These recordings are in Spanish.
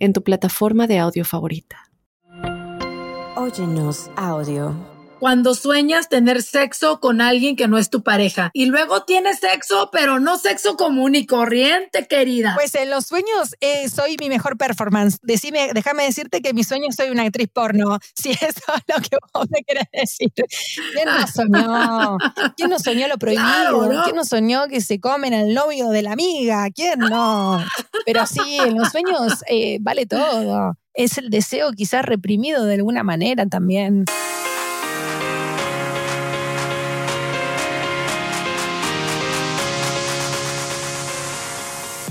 en tu plataforma de audio favorita. Óyenos audio cuando sueñas tener sexo con alguien que no es tu pareja y luego tienes sexo, pero no sexo común y corriente, querida. Pues en los sueños eh, soy mi mejor performance. Decime, déjame decirte que en mis sueños soy una actriz porno, si eso es lo que vos me querés decir. ¿Quién no soñó? ¿Quién no soñó lo prohibido? ¿Quién no soñó que se comen al novio de la amiga? ¿Quién no? Pero sí, en los sueños eh, vale todo. Es el deseo quizás reprimido de alguna manera también.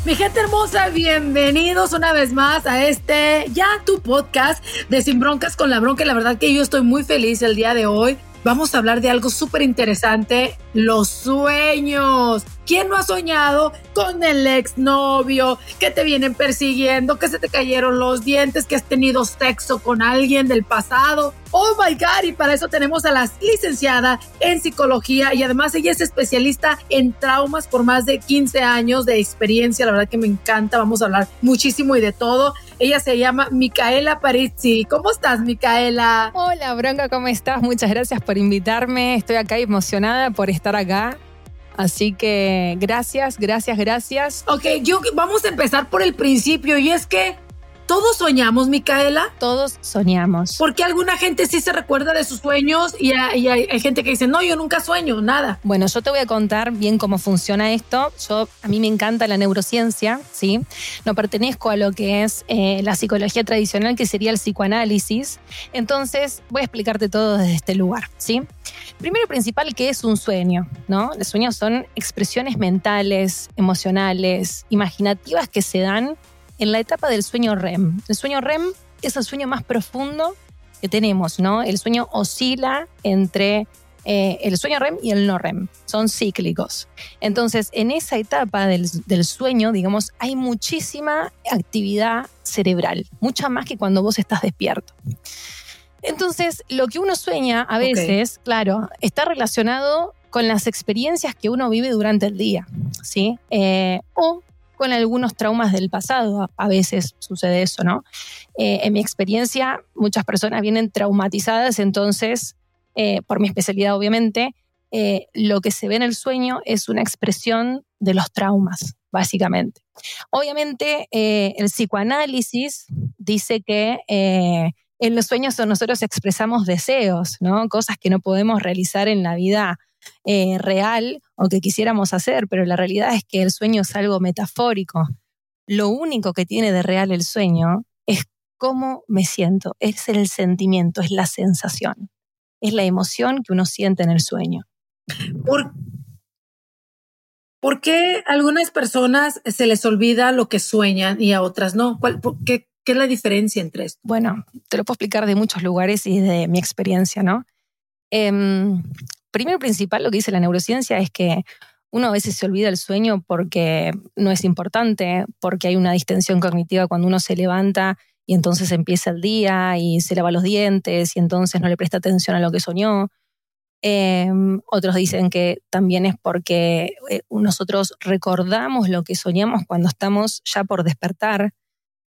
Mi gente hermosa, bienvenidos una vez más a este ya tu podcast de Sin Broncas con la Bronca. La verdad que yo estoy muy feliz el día de hoy. Vamos a hablar de algo súper interesante, los sueños. ¿Quién no ha soñado con el exnovio que te vienen persiguiendo, que se te cayeron los dientes, que has tenido sexo con alguien del pasado? Oh my God, y para eso tenemos a la licenciada en psicología y además ella es especialista en traumas por más de 15 años de experiencia. La verdad que me encanta, vamos a hablar muchísimo y de todo. Ella se llama Micaela Parizzi. ¿Cómo estás, Micaela? Hola, Bronca, ¿cómo estás? Muchas gracias por invitarme. Estoy acá emocionada por estar acá Así que gracias, gracias, gracias. Ok, yo vamos a empezar por el principio y es que todos soñamos, Micaela. Todos soñamos. Porque alguna gente sí se recuerda de sus sueños y hay, gente que dice, no, yo nunca sueño, nada. Bueno, yo te voy a contar bien cómo funciona esto. Yo, a mí me encanta la neurociencia, ¿sí? No pertenezco a lo que es eh, la psicología tradicional, que sería el psicoanálisis. Entonces, voy a explicarte todo desde este lugar, ¿sí? Primero y principal, ¿qué es un sueño? ¿no? Los sueños son expresiones mentales, emocionales, imaginativas que se dan en la etapa del sueño REM. El sueño REM es el sueño más profundo que tenemos, ¿no? El sueño oscila entre eh, el sueño REM y el no REM. Son cíclicos. Entonces, en esa etapa del, del, sueño, digamos, hay muchísima actividad cerebral, mucha más que cuando vos estás despierto. Entonces, lo que uno sueña a veces, claro, está relacionado con las experiencias que uno vive durante el día, ¿sí? Eh, o con algunos traumas del pasado, a veces sucede eso, ¿no? Eh, en mi experiencia, muchas personas vienen traumatizadas, entonces, eh, por mi especialidad obviamente, lo que se ve en el sueño es una expresión de los traumas, básicamente. Obviamente, el psicoanálisis dice que en los sueños nosotros expresamos deseos, ¿no? Cosas que no podemos realizar en la vida eh, real o que quisiéramos hacer, pero la realidad es que el sueño es algo metafórico. Lo único que tiene de real el sueño es cómo me siento, es el sentimiento, es la sensación, es la emoción que uno siente en el sueño. ¿Por, ¿por qué a algunas personas se les olvida lo que sueñan y a otras no? ¿Cuál, qué, ¿Qué es la diferencia entre esto? Bueno, te lo puedo explicar de muchos lugares y de mi experiencia, ¿no? Eh, primero principal, lo que dice la neurociencia es que uno a veces se olvida el sueño porque no es importante, porque hay una distensión cognitiva cuando uno se levanta y entonces empieza el día y se lava los dientes y entonces no le presta atención a lo que soñó. Em, otros dicen que también es porque eh, nosotros recordamos lo que soñamos cuando estamos ya por despertar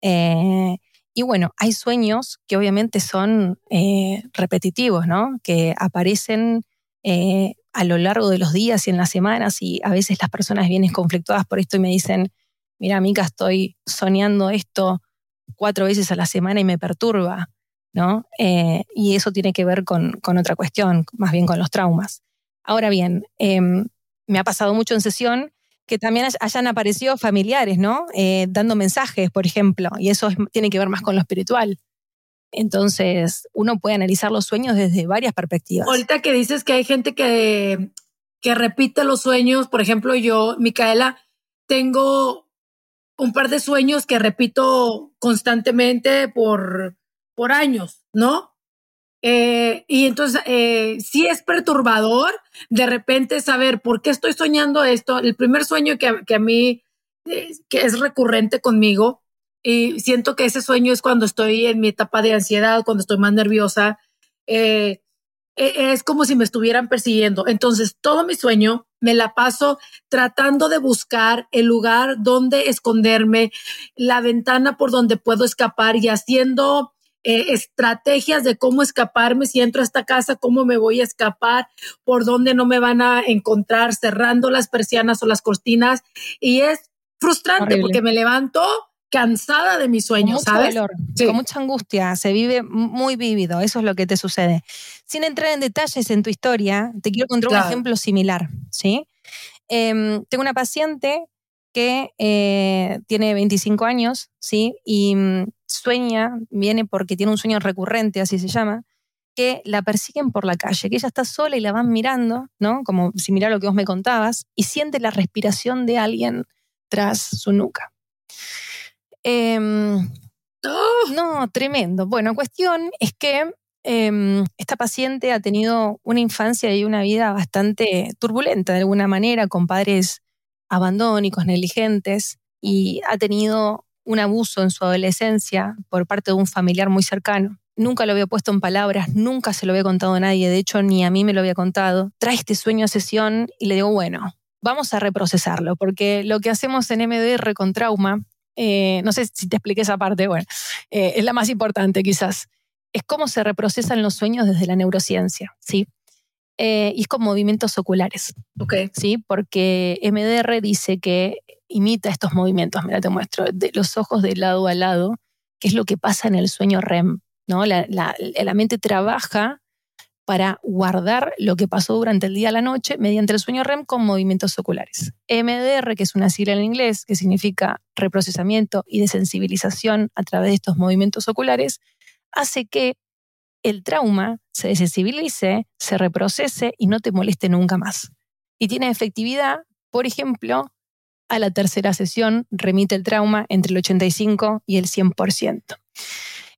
eh, y bueno, hay sueños que obviamente son eh, repetitivos, ¿no? Que aparecen eh, a lo largo de los días y en las semanas y a veces las personas vienen conflictuadas por esto y me dicen, mira, Mica, estoy soñando esto cuatro veces a la semana y me perturba, ¿no? y eso tiene que ver con, con, otra cuestión, más bien con los traumas. Ahora bien, em, me ha pasado mucho en sesión que también hayan aparecido familiares, ¿no? Eh, dando mensajes, por ejemplo, y eso tiene que ver más con lo espiritual. Entonces, uno puede analizar los sueños desde varias perspectivas. Ahorita que dices que hay gente que, que repite los sueños, por ejemplo, yo, Micaela, tengo un par de sueños que repito constantemente por, por años, ¿no? Eh, y entonces eh, sí es perturbador de repente saber por qué estoy soñando esto. El primer sueño que, que a mí eh, que es recurrente conmigo y siento que ese sueño es cuando estoy en mi etapa de ansiedad, cuando estoy más nerviosa. Eh, e, es como si me estuvieran persiguiendo. Entonces, todo mi sueño me la paso tratando de buscar el lugar donde esconderme, la ventana por donde puedo escapar y haciendo eh, estrategias de cómo escaparme si entro a esta casa, cómo me voy a escapar, por dónde no me van a encontrar, cerrando las persianas o las cortinas. Y es frustrante porque me levanto cansada de mis sueños, con ¿sabes? Dolor, Con mucha angustia, se vive muy vívido, eso es lo que te sucede. Sin entrar en detalles en tu historia, te quiero contar un ejemplo similar, ¿sí? Em, tengo una paciente que eh, tiene 25 años, ¿sí? Y mm, sueña, viene porque tiene un sueño recurrente, así se llama, que la persiguen por la calle, que ella está sola y la van mirando, ¿no? Como similar a lo que vos me contabas, y siente la respiración de alguien tras su nuca. Em, no, tremendo. Bueno, cuestión es que em, esta paciente ha tenido una infancia y una vida bastante turbulenta de alguna manera, con padres abandónicos, negligentes, y ha tenido un abuso en su adolescencia por parte de un familiar muy cercano. Nunca lo había puesto en palabras, nunca se lo había contado a nadie, de hecho ni a mí me lo había contado. Trae este sueño a sesión y le digo, bueno, vamos a reprocesarlo, porque lo que hacemos en MDR con trauma eh, no sé si te expliqué esa parte, bueno, eh, es la más importante quizás, es cómo se reprocesan los sueños desde la neurociencia, ¿sí? Eh, y es con movimientos oculares, ¿ok? ¿sí? Porque MDR dice que imita estos movimientos, mira, te muestro, de los ojos de lado a lado, que es lo que pasa en el sueño REM, ¿no? La, la mente trabaja para guardar lo que pasó durante el día a la noche mediante el sueño REM con movimientos oculares. MDR, que es una sigla en inglés que significa reprocesamiento y desensibilización a través de estos movimientos oculares, hace que el trauma se desensibilice, se reprocese y no te moleste nunca más. Y tiene efectividad, por ejemplo, a la tercera sesión remite el trauma entre el 85 y el 100%.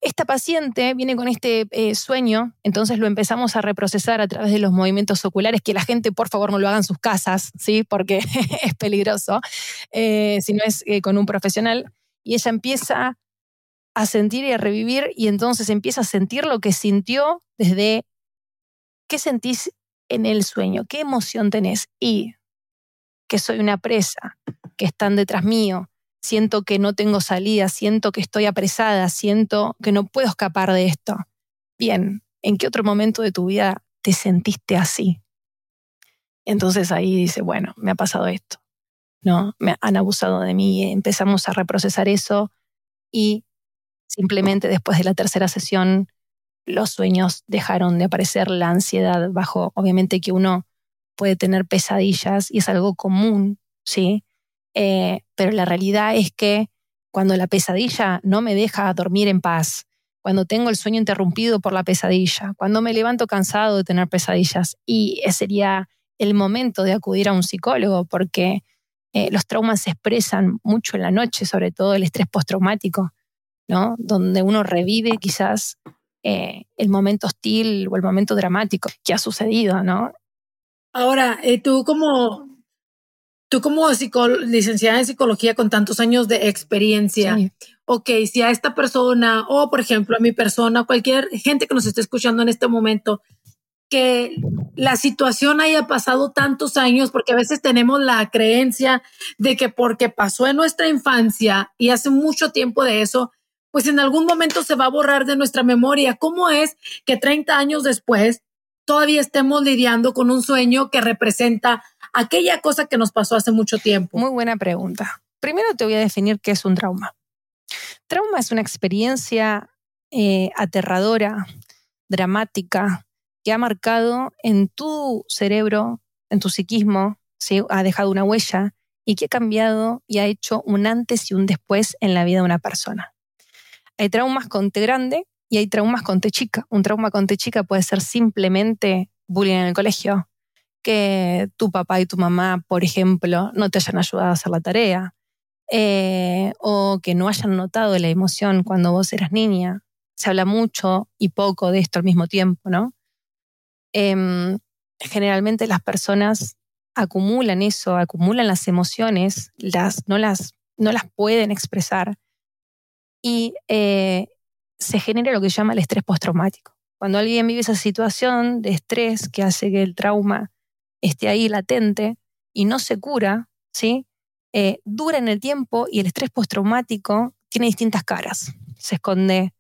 Esta paciente viene con este eh, sueño, entonces lo empezamos a reprocesar a través de los movimientos oculares, que la gente por favor no lo haga en sus casas, ¿sí? porque es peligroso, eh, si no es eh, con un profesional. Y ella empieza a sentir y a revivir y entonces empieza a sentir lo que sintió desde qué sentís en el sueño, qué emoción tenés y que soy una presa, que están detrás mío, siento que no tengo salida, siento que estoy apresada, siento que no puedo escapar de esto. Bien, ¿en qué otro momento de tu vida te sentiste así? Entonces ahí dice, bueno, me ha pasado esto, ¿no? Me han abusado de mí, empezamos a reprocesar eso y simplemente después de la tercera sesión los sueños dejaron de aparecer, la ansiedad bajó. Obviamente que uno puede tener pesadillas y es algo común, ¿sí? Eh, pero la realidad es que cuando la pesadilla no me deja dormir en paz, cuando tengo el sueño interrumpido por la pesadilla, cuando me levanto cansado de tener pesadillas, y sería el momento de acudir a un psicólogo porque eh, los traumas se expresan mucho en la noche, sobre todo el estrés postraumático, ¿no? Donde uno revive quizás eh, el momento hostil o el momento dramático que ha sucedido, ¿no? Ahora, tú como Tú como licenciada en psicología con tantos años de experiencia, ok, si a esta persona o por ejemplo a mi persona, cualquier gente que nos esté escuchando en este momento, que la situación haya pasado tantos años, porque a veces tenemos la creencia de que porque pasó en nuestra infancia y hace mucho tiempo de eso, pues en algún momento se va a borrar de nuestra memoria. ¿Cómo es que 30 años después todavía estemos lidiando con un sueño que representa aquella cosa que nos pasó hace mucho tiempo? Muy buena pregunta. Primero te voy a definir qué es un trauma. Trauma es una experiencia eh, aterradora, dramática, que ha marcado en tu cerebro, en tu psiquismo, ha dejado una huella y que ha cambiado y ha hecho un antes y un después en la vida de una persona. Hay traumas con T grande y hay traumas con T chica. Un trauma con T chica puede ser simplemente bullying en el colegio, que tu papá y tu mamá, por ejemplo, no te hayan ayudado a hacer la tarea, eh, o que no hayan notado la emoción cuando vos eras niña. Se habla mucho y poco de esto al mismo tiempo, ¿no? Em, generalmente las personas acumulan eso, acumulan las emociones, las, no, las, no las pueden expresar y eh, se genera lo que se llama el estrés postraumático. Cuando alguien vive esa situación de estrés que hace que el trauma esté ahí latente y no se cura, ¿sí? Eh, dura en el tiempo y el estrés postraumático tiene distintas caras. Se esconde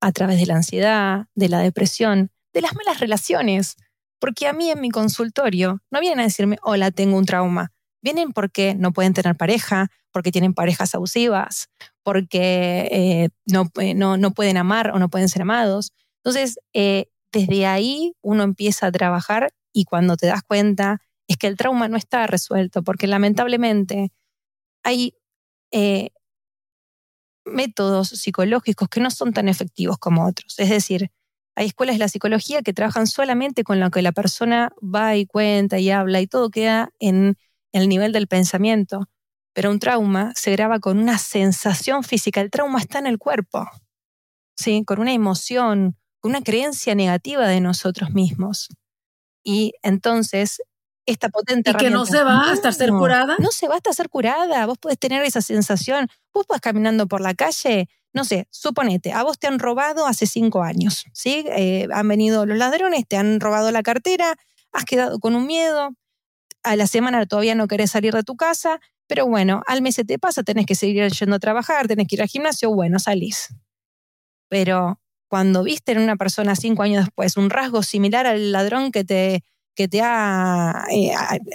a través de la ansiedad, de la depresión, de las malas relaciones. Porque a mí en mi consultorio no vienen a decirme, hola, tengo un trauma. Vienen porque no pueden tener pareja, porque tienen parejas abusivas, porque eh, eh, no, no, pueden amar o no pueden ser amados. Entonces, eh, desde ahí uno empieza a trabajar y cuando te das cuenta es que el trauma no está resuelto, porque lamentablemente hay métodos psicológicos que no son tan efectivos como otros. Es decir, hay escuelas de la psicología que trabajan solamente con lo que la persona va y cuenta y habla y todo queda en el nivel del pensamiento. Pero un trauma se graba con una sensación física. El trauma está en el cuerpo, ¿sí? con una emoción, con una creencia negativa de nosotros mismos. Y entonces esta potente ¿Y que no se va hasta ser curada? No se va hasta ser curada. Vos podés tener esa sensación. Vos vas caminando por la calle no sé, suponete, a vos te han robado hace cinco años, ¿sí? Eh, han venido los ladrones, te han robado la cartera, has quedado con un miedo, a la semana todavía no querés salir de tu casa, pero bueno, al mes se te pasa, tenés que seguir yendo a trabajar, tenés que ir al gimnasio, bueno, salís. Pero cuando viste en una persona cinco años después un rasgo similar al ladrón que te, que te ha eh,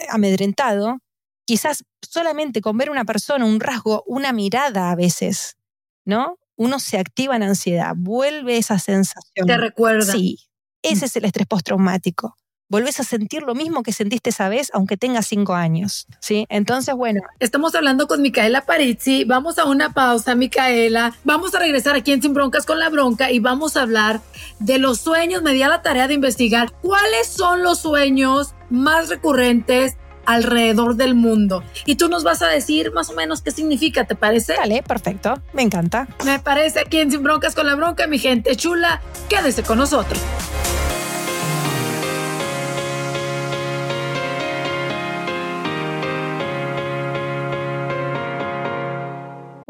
amedrentado, quizás solamente con ver una persona, un rasgo, una mirada a veces, ¿no? uno se activa en ansiedad, vuelve esa sensación. ¿Te recuerda? Sí, ese es el estrés postraumático. Volvés a sentir lo mismo que sentiste esa vez, aunque tengas cinco años. ¿sí? Entonces, bueno. Estamos hablando con Micaela Parizzi. Vamos a una pausa, Micaela. Vamos a regresar aquí en Sin Broncas con la Bronca y vamos a hablar de los sueños. Me di a la tarea de investigar cuáles son los sueños más recurrentes alrededor del mundo. Y tú nos vas a decir más o menos qué significa, ¿te parece? Dale, perfecto, me encanta. Me parece aquí en Sin Broncas con la Bronca, mi gente chula, quédese con nosotros.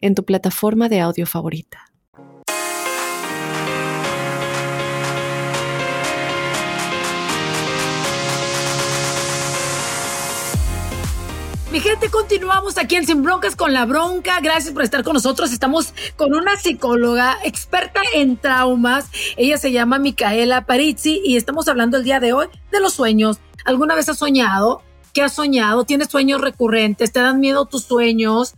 en tu plataforma de audio favorita. Mi gente, continuamos aquí en Sin Broncas con la Bronca. Gracias por estar con nosotros. Estamos con una psicóloga experta en traumas. Ella se llama Micaela Parizzi y estamos hablando el día de hoy de los sueños. ¿Alguna vez has soñado? ¿Qué has soñado? ¿Tienes sueños recurrentes? ¿Te dan miedo tus sueños?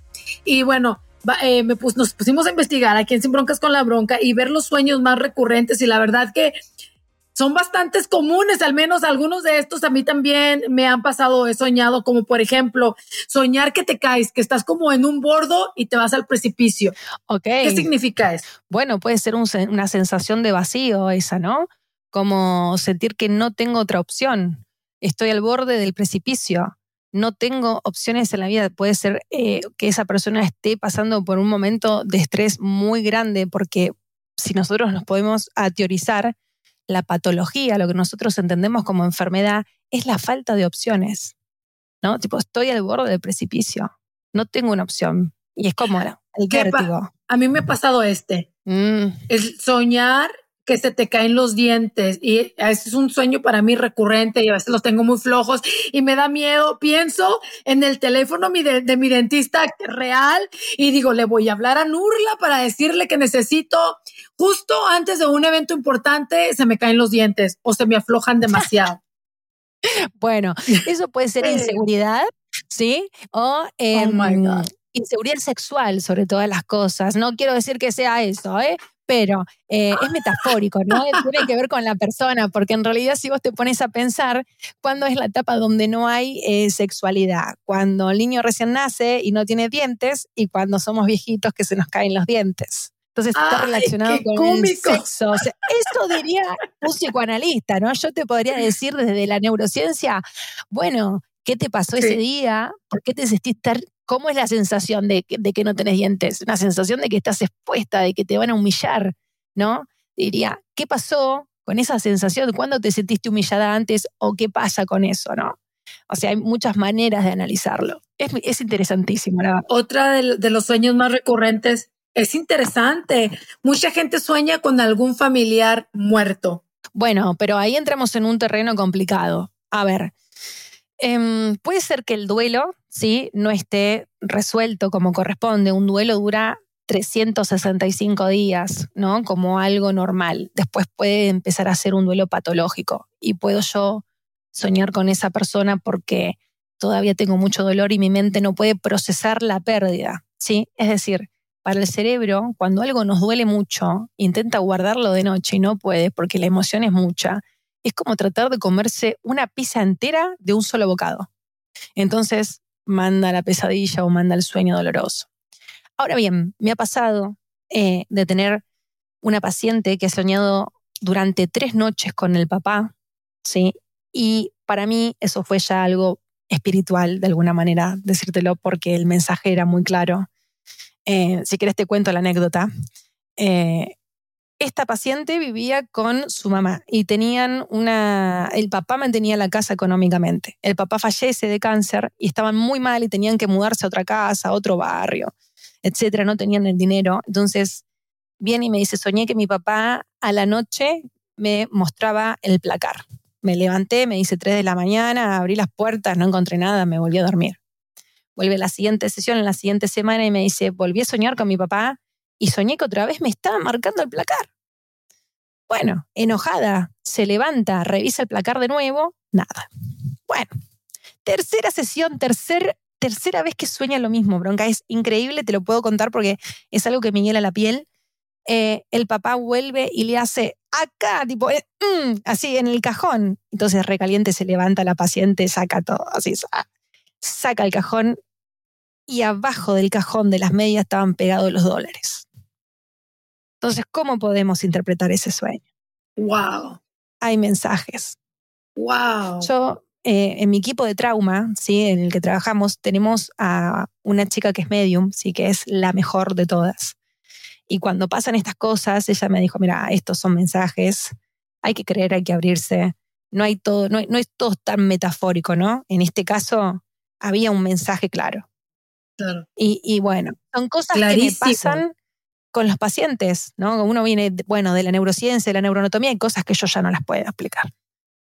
Y bueno, eh, me nos pusimos a investigar aquí en Sin Broncas con la Bronca y ver los sueños más recurrentes y la verdad que son bastantes comunes, al menos algunos de estos a mí también me han pasado, he soñado, como por ejemplo, soñar que te caes, que estás como en un bordo y te vas al precipicio. Ok. ¿Qué significa eso? Bueno, puede ser una sensación de vacío esa, ¿no? Como sentir que no tengo otra opción, estoy al borde del precipicio. No tengo opciones en la vida. Puede ser eh, que esa persona esté pasando por un momento de estrés muy grande, porque si nosotros nos podemos teorizar, la patología, lo que nosotros entendemos como enfermedad, es la falta de opciones. ¿No? Tipo, estoy al borde del precipicio. No tengo una opción. Y es como el vértigo. A mí me ha pasado este. Mm. El soñar que se te caen los dientes y es un sueño para mí recurrente y a veces los tengo muy flojos y me da miedo. Pienso en el teléfono de, mi dentista real y digo, le voy a hablar a Nurla para decirle que necesito justo antes de un evento importante se me caen los dientes o se me aflojan demasiado. bueno, eso puede ser inseguridad, ¿sí? O oh em, inseguridad sexual sobre todas las cosas. No quiero decir que sea eso, ¿eh? Pero eh, es metafórico, ¿no? Tiene que ver con la persona, porque en realidad si vos te pones a pensar, ¿cuándo es la etapa donde no hay eh, sexualidad? Cuando el niño recién nace y no tiene dientes y cuando somos viejitos que se nos caen los dientes. Entonces está relacionado con el sexo. eso diría un psicoanalista, ¿no? Yo te podría decir desde la neurociencia, bueno, ¿qué te pasó ese día? ¿Por qué te sentís tan ¿Cómo es la sensación de, que no tenés dientes? Una sensación de que estás expuesta, de que te van a humillar, ¿no? Diría, ¿qué pasó con esa sensación? ¿Cuándo te sentiste humillada antes o qué pasa con eso, no? O sea, hay muchas maneras de analizarlo. Es, interesantísimo, la Otra de, los sueños más recurrentes es interesante. Mucha gente sueña con algún familiar muerto. Bueno, pero ahí entramos en un terreno complicado. A ver, em, puede ser que el duelo ¿sí? no esté resuelto como corresponde. Un duelo dura 365 días, ¿no? Como algo normal. Después puede empezar a ser un duelo patológico y puedo yo soñar con esa persona porque todavía tengo mucho dolor y mi mente no puede procesar la pérdida, ¿sí? Es decir, para el cerebro, cuando algo nos duele mucho, intenta guardarlo de noche y no puede porque la emoción es mucha. Es como tratar de comerse una pizza entera de un solo bocado. Entonces, manda la pesadilla o manda el sueño doloroso. Ahora bien, me ha pasado eh, de tener una paciente que ha soñado durante tres noches con el papá, ¿sí? Y para mí eso fue ya algo espiritual, de alguna manera, decírtelo, porque el mensaje era muy claro. Eh, si quieres te cuento la anécdota. Eh, esta paciente vivía con su mamá y tenían una, el papá mantenía la casa económicamente. El papá fallece de cáncer y estaban muy mal y tenían que mudarse a otra casa, a otro barrio, etcétera, no tenían el dinero. Entonces viene y me dice, soñé que mi papá a la noche me mostraba el placar. Me levanté, me dice 3 de la mañana, abrí las puertas, no encontré nada, me volví a dormir. Vuelve la siguiente sesión, en la siguiente semana, y me dice, volví a soñar con mi papá y soñé que otra vez me estaba marcando el placar. Bueno, enojada, se levanta, revisa el placar de nuevo, nada. Bueno, tercera sesión, tercer, tercera vez que sueña lo mismo, bronca. Es increíble, te lo puedo contar porque es algo que me hiela la piel. Eh, el papá vuelve y le hace acá, tipo, eh, mm", así en el cajón. Entonces, recaliente, se levanta la paciente, saca todo, así, saca el cajón y abajo del cajón de las medias estaban pegados los dólares. Entonces, ¿cómo podemos interpretar ese sueño? Wow. Hay mensajes. Wow. Yo, eh, en mi equipo de trauma, ¿sí? en el que trabajamos, tenemos a una chica que es medium, ¿sí? que es la mejor de todas. Y cuando pasan estas cosas, ella me dijo, mira, estos son mensajes, hay que creer, hay que abrirse. No, hay todo, no, es todo tan metafórico, ¿no? En este caso, había un mensaje claro. Claro. Y, bueno, son cosas que me pasan con los pacientes, ¿no? Uno viene, bueno, de la neurociencia, de la neuroanatomía, hay cosas que yo ya no las puedo explicar.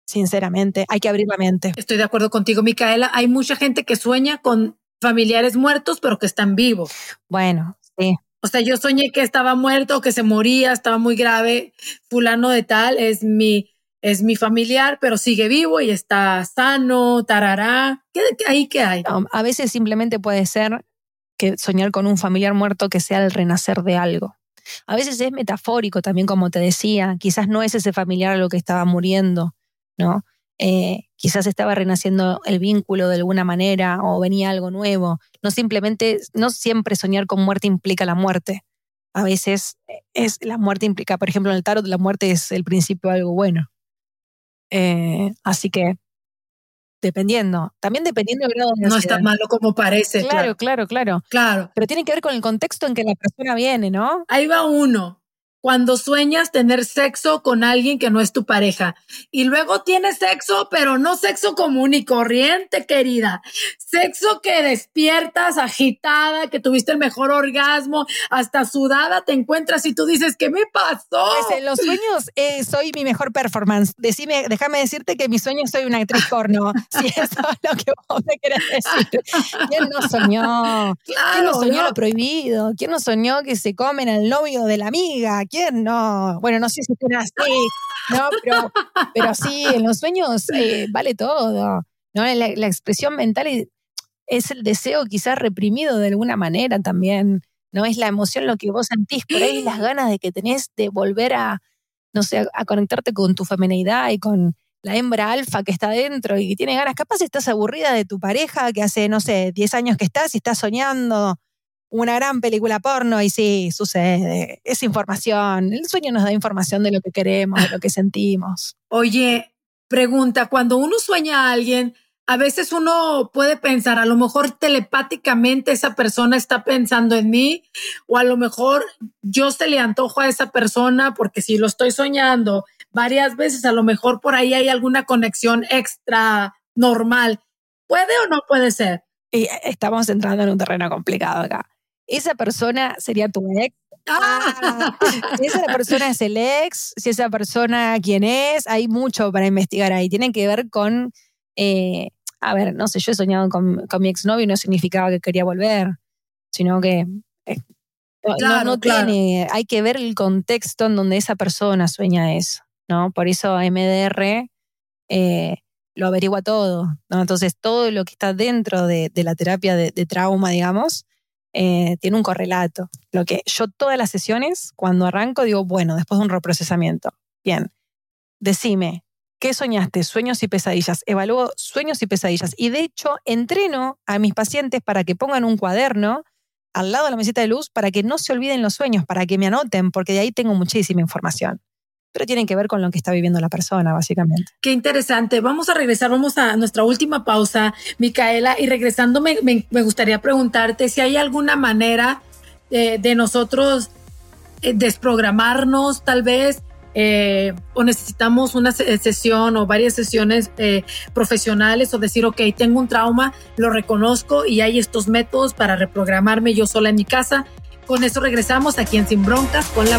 Sinceramente, hay que abrir la mente. Estoy de acuerdo contigo, Micaela. Hay mucha gente que sueña con familiares muertos, pero que están vivos. Bueno, sí. O sea, yo soñé que estaba muerto, que se moría, estaba muy grave. Fulano de tal es mi, es mi familiar, pero sigue vivo y está sano, tarará. ¿Qué, ahí qué hay? a veces simplemente puede ser que soñar con un familiar muerto que sea el renacer de algo. A veces es metafórico también, como te decía, quizás no es ese familiar lo que estaba muriendo, ¿no? Eh, quizás estaba renaciendo el vínculo de alguna manera o venía algo nuevo. No simplemente, no siempre soñar con muerte implica la muerte. A veces es la muerte implica, por ejemplo, en el tarot la muerte es el principio de algo bueno. Eh, así que dependiendo. También dependiendo del grado de No está malo como parece. Claro, claro, claro, claro. Pero tiene que ver con el contexto en que la persona viene, ¿no? Ahí va uno cuando sueñas tener sexo con alguien que no es tu pareja. Y luego tienes sexo, pero no sexo común y corriente, querida. Sexo que despiertas agitada, que tuviste el mejor orgasmo, hasta sudada te encuentras y tú dices, ¿qué me pasó? Pues en los sueños eh, soy mi mejor performance. Decime, déjame decirte que en mis sueños soy una actriz porno. si eso es lo que vos me querés decir. ¿Quién no soñó? ¿Quién no soñó lo prohibido? ¿Quién no soñó que se comen al novio de la amiga? No? Bueno, no sé si es así, ¿no? Pero, pero sí, en los sueños eh, vale todo, ¿no? La, expresión mental es el deseo quizás reprimido de alguna manera también, ¿no? Es la emoción lo que vos sentís por ahí, las ganas de que tenés de volver a, no sé, a conectarte con tu feminidad y con la hembra alfa que está dentro y que tiene ganas. Capaz estás aburrida de tu pareja que hace, no sé, 10 años que estás y estás soñando una gran película porno y sí, sucede. Es información. El sueño nos da información de lo que queremos, de lo que sentimos. Oye, pregunta, cuando uno sueña a alguien, a veces uno puede pensar, a lo mejor telepáticamente esa persona está pensando en mí, o a lo mejor yo se le antojo a esa persona porque si lo estoy soñando varias veces, a lo mejor por ahí hay alguna conexión extra normal. ¿Puede o no puede ser? Y estamos entrando en un terreno complicado acá. Esa persona sería tu ex. Ah, si esa persona es el ex, si esa persona quién es, hay mucho para investigar ahí. Tiene que ver con eh, a ver, no sé, yo he soñado con, mi exnovio y no significaba que quería volver, sino que eh, no, tiene, hay que ver el contexto en donde esa persona sueña eso, ¿no? Por eso MDR eh, lo averigua todo, ¿no? Entonces todo lo que está dentro de, la terapia de, trauma, digamos, tiene un correlato. Lo que yo todas las sesiones, cuando arranco, digo, bueno, después de un reprocesamiento, bien, decime, ¿Qué soñaste? Sueños y pesadillas. Evalúo sueños y pesadillas. Y de hecho, entreno a mis pacientes para que pongan un cuaderno al lado de la mesita de luz para que no se olviden los sueños, para que me anoten, porque de ahí tengo muchísima información. Pero tienen que ver con lo que está viviendo la persona, básicamente. Qué interesante. Vamos a regresar, vamos a nuestra última pausa, Micaela, y regresando me, gustaría preguntarte si hay alguna manera eh, de nosotros eh, desprogramarnos, tal vez, eh, o necesitamos una sesión o varias sesiones profesionales o decir, ok, tengo un trauma, lo reconozco y hay estos métodos para reprogramarme yo sola en mi casa. Con eso regresamos aquí en Sin Broncas con la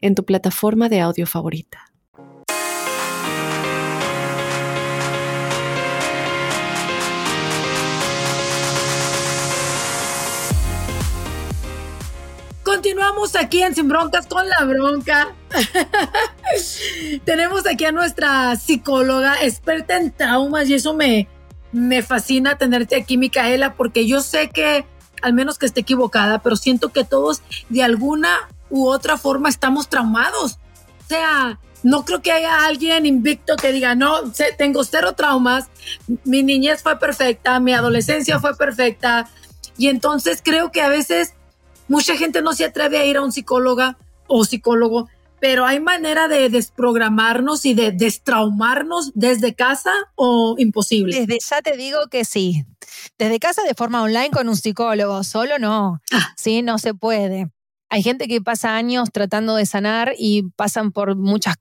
en tu plataforma de audio favorita. Continuamos aquí en Sin Broncas con la bronca. Tenemos aquí a nuestra psicóloga experta en traumas y eso me, me fascina tenerte aquí, Micaela, porque yo sé que, al menos que esté equivocada, pero siento que todos de alguna u otra forma estamos traumados. O sea, no creo que haya alguien invicto que diga, no, tengo cero traumas, mi niñez fue perfecta, mi adolescencia fue perfecta. Y entonces creo que a veces Mucha gente no se atreve a ir a un psicóloga o psicólogo, pero hay manera de desprogramarnos y de destraumarnos desde casa o imposible. Desde ya te digo que sí. Desde casa de forma online con un psicólogo, solo no. Ah. Sí, no se puede. Hay gente que pasa años tratando de sanar y pasan por muchas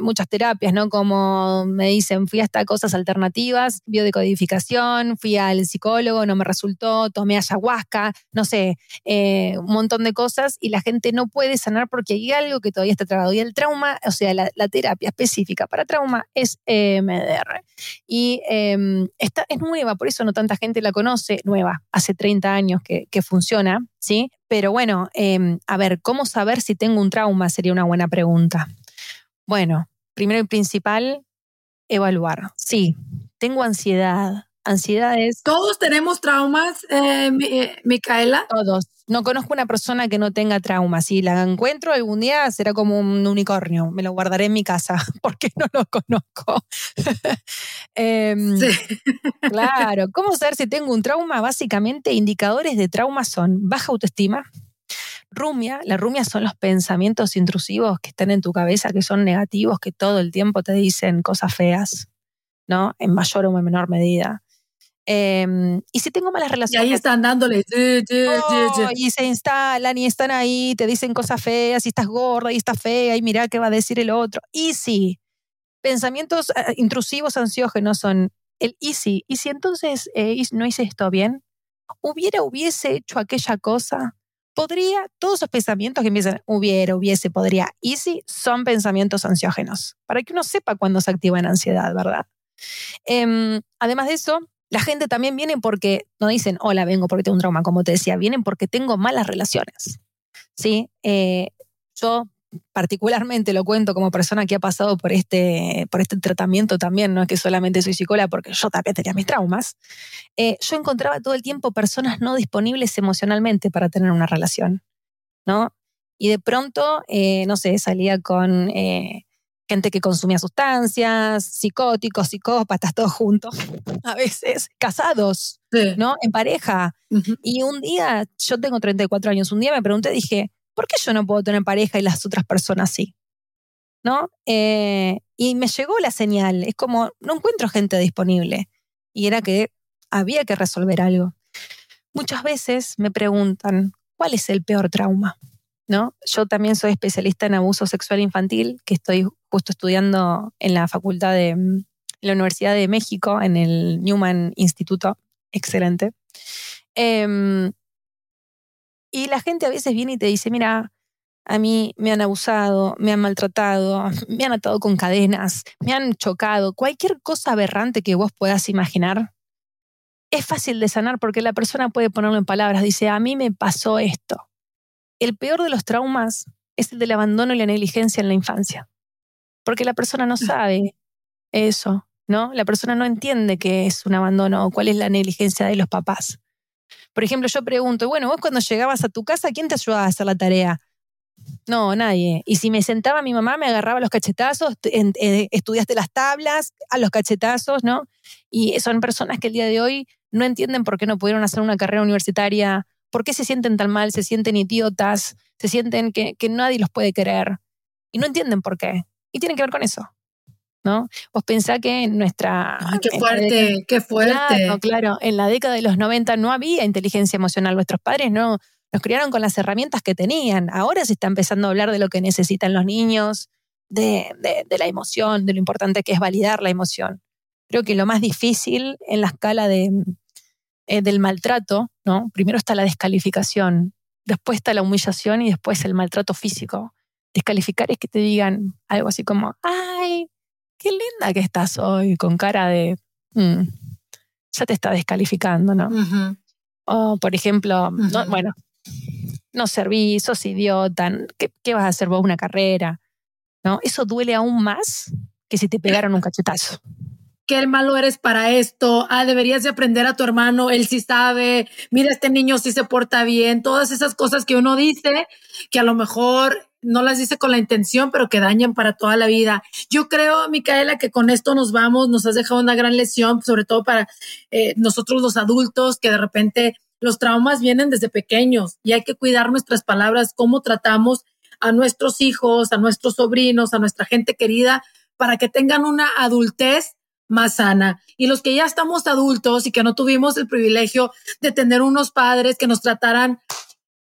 muchas terapias, ¿no? Como me dicen, fui hasta cosas alternativas, biodecodificación, fui al psicólogo, no me resultó, tomé ayahuasca, no sé, eh, un montón de cosas y la gente no puede sanar porque hay algo que todavía está trabado. Y el trauma, o sea, la, terapia específica para trauma es MDR. Y em, esta es nueva, por eso no tanta gente la conoce, nueva, hace 30 años que, que funciona, ¿sí? Pero bueno, em, a ver, ¿cómo saber si tengo un trauma? Sería una buena pregunta. Bueno, primero y principal, evaluar. Sí, tengo ansiedad. Ansiedades. Todos tenemos traumas, eh, eh, Micaela. Todos. No conozco una persona que no tenga traumas. Si la encuentro algún día, será como un unicornio. Me lo guardaré en mi casa porque no lo conozco. Sí. Claro. ¿Cómo saber si tengo un trauma? Básicamente, indicadores de trauma son baja autoestima, rumia, la rumia son los pensamientos intrusivos que están en tu cabeza, que son negativos, que todo el tiempo te dicen cosas feas, ¿no? En mayor o en menor medida. Em, y si tengo malas relaciones. Y ahí están dándole. Oh, y se instalan y están ahí, te dicen cosas feas, y estás gorda y estás fea, y mira qué va a decir el otro. Y si pensamientos eh, intrusivos, ansiógenos son el easy. Y si entonces eh, no hice esto bien, hubiera, hubiese hecho aquella cosa, podría, todos esos pensamientos que empiezan, hubiera, hubiese, podría, easy, son pensamientos ansiógenos, para que uno sepa cuándo se activa en ansiedad, ¿verdad? Em, además de eso, la gente también viene porque, no dicen, hola, vengo porque tengo un trauma, como te decía, vienen porque tengo malas relaciones. ¿Sí? Eh, yo particularmente lo cuento como persona que ha pasado por este, por este tratamiento también, no es que solamente soy psicóloga porque yo también tenía mis traumas, eh, yo encontraba todo el tiempo personas no disponibles emocionalmente para tener una relación, ¿no? Y de pronto, eh, no sé, salía con eh, gente que consumía sustancias, psicóticos, psicópatas, todos juntos, a veces casados, ¿no? En pareja. Y un día, yo tengo 34 años, un día me pregunté, dije, ¿por qué yo no puedo tener pareja y las otras personas sí? ¿No? Eh, y me llegó la señal, es como, no encuentro gente disponible. Y era que había que resolver algo. Muchas veces me preguntan, ¿cuál es el peor trauma? ¿No? Yo también soy especialista en abuso sexual infantil, que estoy justo estudiando en la facultad de en la Universidad de México, en el Newman Instituto, excelente. Em, y la gente a veces viene y te dice, mira, a mí me han abusado, me han maltratado, me han atado con cadenas, me han chocado, cualquier cosa aberrante que vos puedas imaginar. Es fácil de sanar porque la persona puede ponerlo en palabras. Dice, a mí me pasó esto. El peor de los traumas es el del abandono y la negligencia en la infancia. Porque la persona no sabe eso, ¿no? La persona no entiende qué es un abandono o cuál es la negligencia de los papás. Por ejemplo, yo pregunto, bueno, vos cuando llegabas a tu casa, ¿quién te ayudaba a hacer la tarea? No, nadie. Y si me sentaba mi mamá, me agarraba los cachetazos, eh, estudiaste las tablas, a los cachetazos, ¿no? Y son personas que el día de hoy no entienden por qué no pudieron hacer una carrera universitaria, por qué se sienten tan mal, se sienten idiotas, se sienten que, que nadie los puede querer. Y no entienden por qué. Y tiene que ver con eso. ¿No? Vos pensá que en nuestra... qué fuerte, qué fuerte. Claro, claro, en la década de los 90 no había inteligencia emocional. Nuestros padres no nos criaron con las herramientas que tenían. Ahora se está empezando a hablar de lo que necesitan los niños, de, la emoción, de lo importante que es validar la emoción. Creo que lo más difícil en la escala de, eh, del maltrato, ¿no? Primero está la descalificación, después está la humillación y después el maltrato físico. Descalificar es que te digan algo así como, ay, qué linda que estás hoy, con cara de, mm, ya te está descalificando, ¿no? O, por ejemplo, bueno, no servís, sos idiota, ¿qué, vas a hacer vos una carrera? ¿No? Eso duele aún más que si te pegaron un cachetazo. Qué malo eres para esto, ah, deberías de aprender a tu hermano, él sí sabe, mira, este niño sí se porta bien, todas esas cosas que uno dice que a lo mejor no las dice con la intención, pero que dañan para toda la vida. Yo creo, Micaela, que con esto nos vamos, nos has dejado una gran lección, sobre todo para eh, nosotros los adultos, que de repente los traumas vienen desde pequeños y hay que cuidar nuestras palabras, cómo tratamos a nuestros hijos, a nuestros sobrinos, a nuestra gente querida, para que tengan una adultez más sana. Y los que ya estamos adultos y que no tuvimos el privilegio de tener unos padres que nos trataran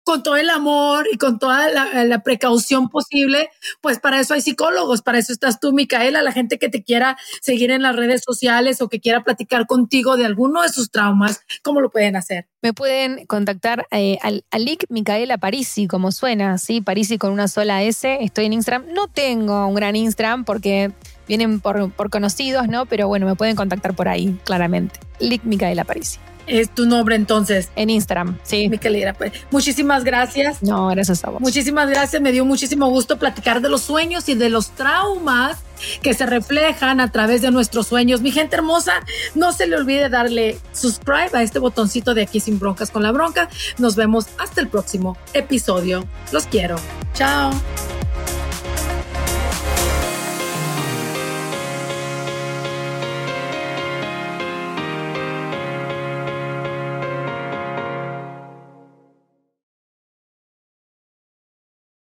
con todo el amor y con toda la, precaución posible, pues para eso hay psicólogos, para eso estás tú, Micaela, la gente que te quiera seguir en las redes sociales o que quiera platicar contigo de alguno de sus traumas, ¿cómo lo pueden hacer? Me pueden contactar eh, al, Micaela Parisi, como suena, ¿sí? Parisi con una sola S. Estoy en Instagram. No tengo un gran Instagram porque vienen por, por conocidos, ¿no? Pero bueno, me pueden contactar por ahí, claramente. Link Micaela Parisi es tu nombre entonces. En Instagram, sí. Micaela, pues, muchísimas gracias. No, gracias a vos. Muchísimas gracias, me dio muchísimo gusto platicar de los sueños y de los traumas que se reflejan a través de nuestros sueños. Mi gente hermosa, no se le olvide darle subscribe a este botoncito de aquí sin broncas con la bronca. Nos vemos hasta el próximo episodio. Los quiero. Chao.